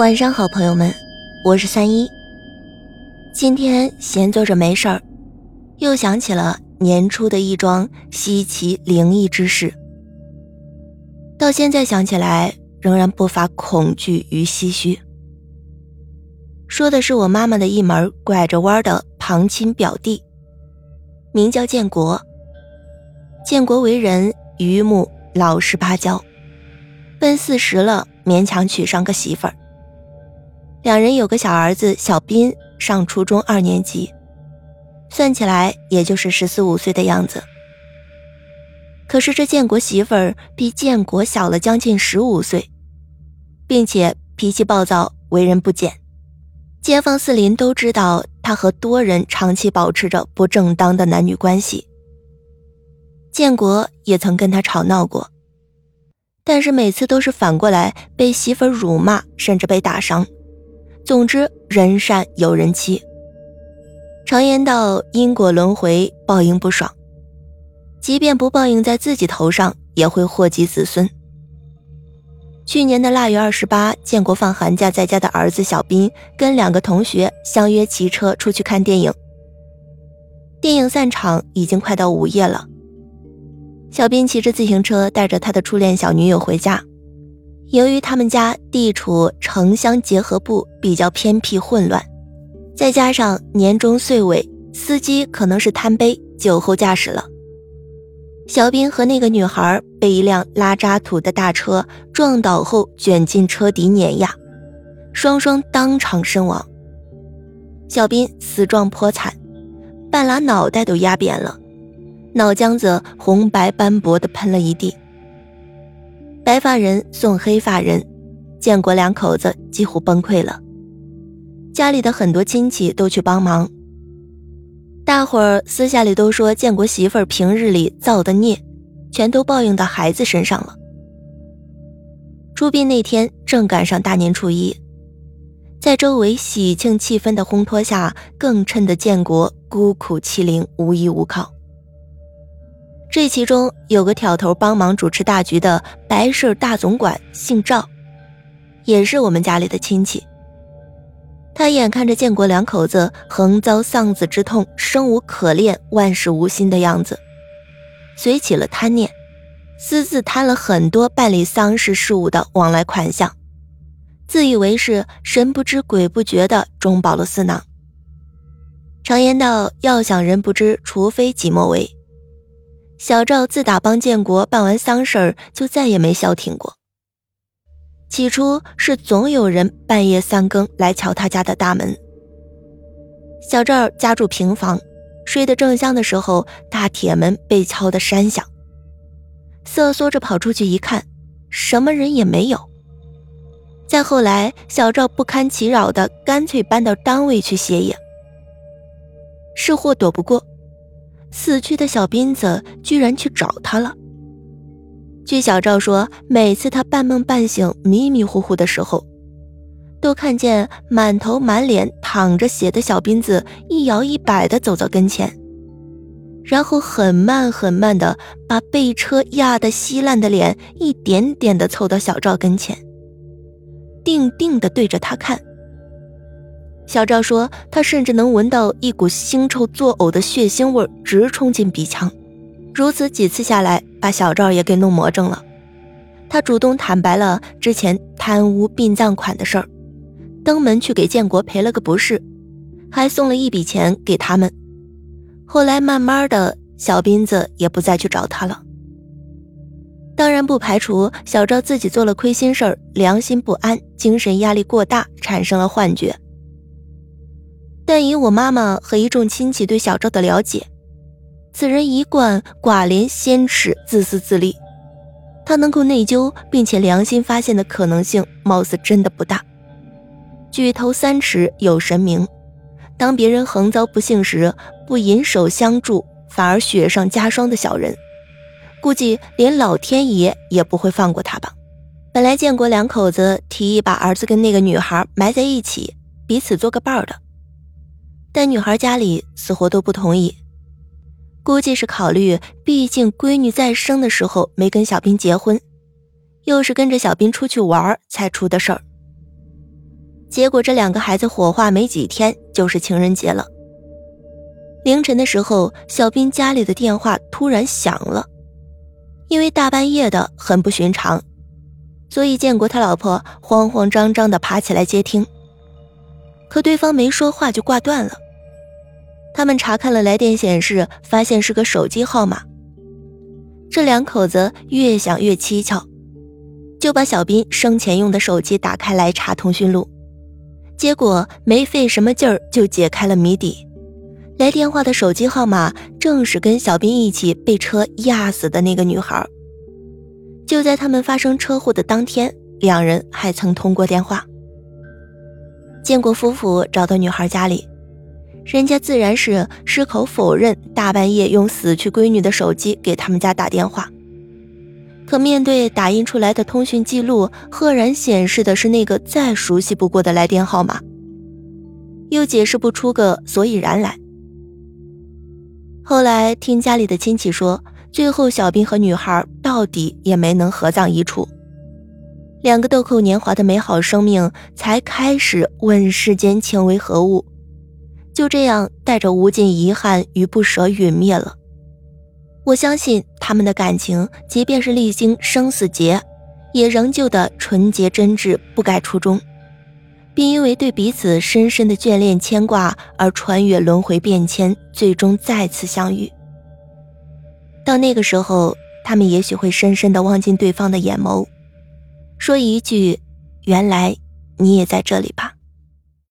晚上好，朋友们，我是三一。今天闲坐着没事儿，又想起了年初的一桩稀奇灵异之事。到现在想起来，仍然不乏恐惧与唏嘘。说的是我妈妈的一门拐着弯的旁亲表弟，名叫建国。建国为人榆木老实巴交，奔四十了，勉强娶上个媳妇儿。两人有个小儿子小斌，上初中二年级，算起来也就是十四五岁的样子。可是这建国媳妇儿比建国小了将近十五岁，并且脾气暴躁，为人不检。街坊四邻都知道他和多人长期保持着不正当的男女关系。建国也曾跟他吵闹过，但是每次都是反过来被媳妇儿辱骂，甚至被打伤。总之，人善有人欺。常言道：“因果轮回，报应不爽。”即便不报应在自己头上，也会祸及子孙。去年的腊月二十八，建国放寒假在家的儿子小斌跟两个同学相约骑车出去看电影。电影散场已经快到午夜了，小斌骑着自行车带着他的初恋小女友回家。由于他们家地处城乡结合部，比较偏僻混乱，再加上年终岁尾，司机可能是贪杯酒后驾驶了。小斌和那个女孩被一辆拉渣土的大车撞倒后卷进车底碾压，双双当场身亡。小斌死状颇惨，半拉脑袋都压扁了，脑浆子红白斑驳的喷了一地。白发人送黑发人，建国两口子几乎崩溃了。家里的很多亲戚都去帮忙，大伙儿私下里都说，建国媳妇儿平日里造的孽，全都报应到孩子身上了。出殡那天正赶上大年初一，在周围喜庆气氛的烘托下，更衬得建国孤苦凄零，无依无靠。这其中有个挑头帮忙主持大局的白事大总管，姓赵，也是我们家里的亲戚。他眼看着建国两口子横遭丧子之痛，生无可恋，万事无心的样子，随起了贪念，私自贪了很多办理丧事事务的往来款项，自以为是神不知鬼不觉的中饱了私囊。常言道：要想人不知，除非己莫为。小赵自打帮建国办完丧事儿，就再也没消停过。起初是总有人半夜三更来敲他家的大门。小赵家住平房，睡得正香的时候，大铁门被敲得山响。瑟缩着跑出去一看，什么人也没有。再后来，小赵不堪其扰的，干脆搬到单位去歇业。是祸躲不过。死去的小斌子居然去找他了。据小赵说，每次他半梦半醒、迷迷糊糊的时候，都看见满头满脸淌着血的小斌子一摇一摆地走到跟前，然后很慢很慢地把被车压得稀烂的脸一点点地凑到小赵跟前，定定地对着他看。小赵说：“他甚至能闻到一股腥臭作呕的血腥味直冲进鼻腔。如此几次下来，把小赵也给弄魔怔了。他主动坦白了之前贪污殡葬款的事儿，登门去给建国赔了个不是，还送了一笔钱给他们。后来慢慢的，小斌子也不再去找他了。当然不排除小赵自己做了亏心事儿，良心不安，精神压力过大，产生了幻觉。”但以我妈妈和一众亲戚对小赵的了解，此人一贯寡廉鲜耻、自私自利，他能够内疚并且良心发现的可能性，貌似真的不大。举头三尺有神明，当别人横遭不幸时，不引手相助，反而雪上加霜的小人，估计连老天爷也不会放过他吧。本来建国两口子提议把儿子跟那个女孩埋在一起，彼此做个伴儿的。但女孩家里死活都不同意，估计是考虑，毕竟闺女在生的时候没跟小兵结婚，又是跟着小兵出去玩才出的事儿。结果这两个孩子火化没几天，就是情人节了。凌晨的时候，小斌家里的电话突然响了，因为大半夜的很不寻常，所以建国他老婆慌慌张张的爬起来接听。可对方没说话就挂断了。他们查看了来电显示，发现是个手机号码。这两口子越想越蹊跷，就把小斌生前用的手机打开来查通讯录。结果没费什么劲儿就解开了谜底，来电话的手机号码正是跟小斌一起被车压死的那个女孩。就在他们发生车祸的当天，两人还曾通过电话。建国夫妇找到女孩家里，人家自然是矢口否认大半夜用死去闺女的手机给他们家打电话。可面对打印出来的通讯记录，赫然显示的是那个再熟悉不过的来电号码，又解释不出个所以然来。后来听家里的亲戚说，最后小兵和女孩到底也没能合葬一处，两个豆蔻年华的美好生命才开始问世间情为何物，就这样带着无尽遗憾与不舍陨灭了。我相信他们的感情，即便是历经生死劫，也仍旧的纯洁真挚，不改初衷，并因为对彼此深深的眷恋牵挂而穿越轮回变迁，最终再次相遇。到那个时候，他们也许会深深的望进对方的眼眸，说一句：“原来你也在这里吧。”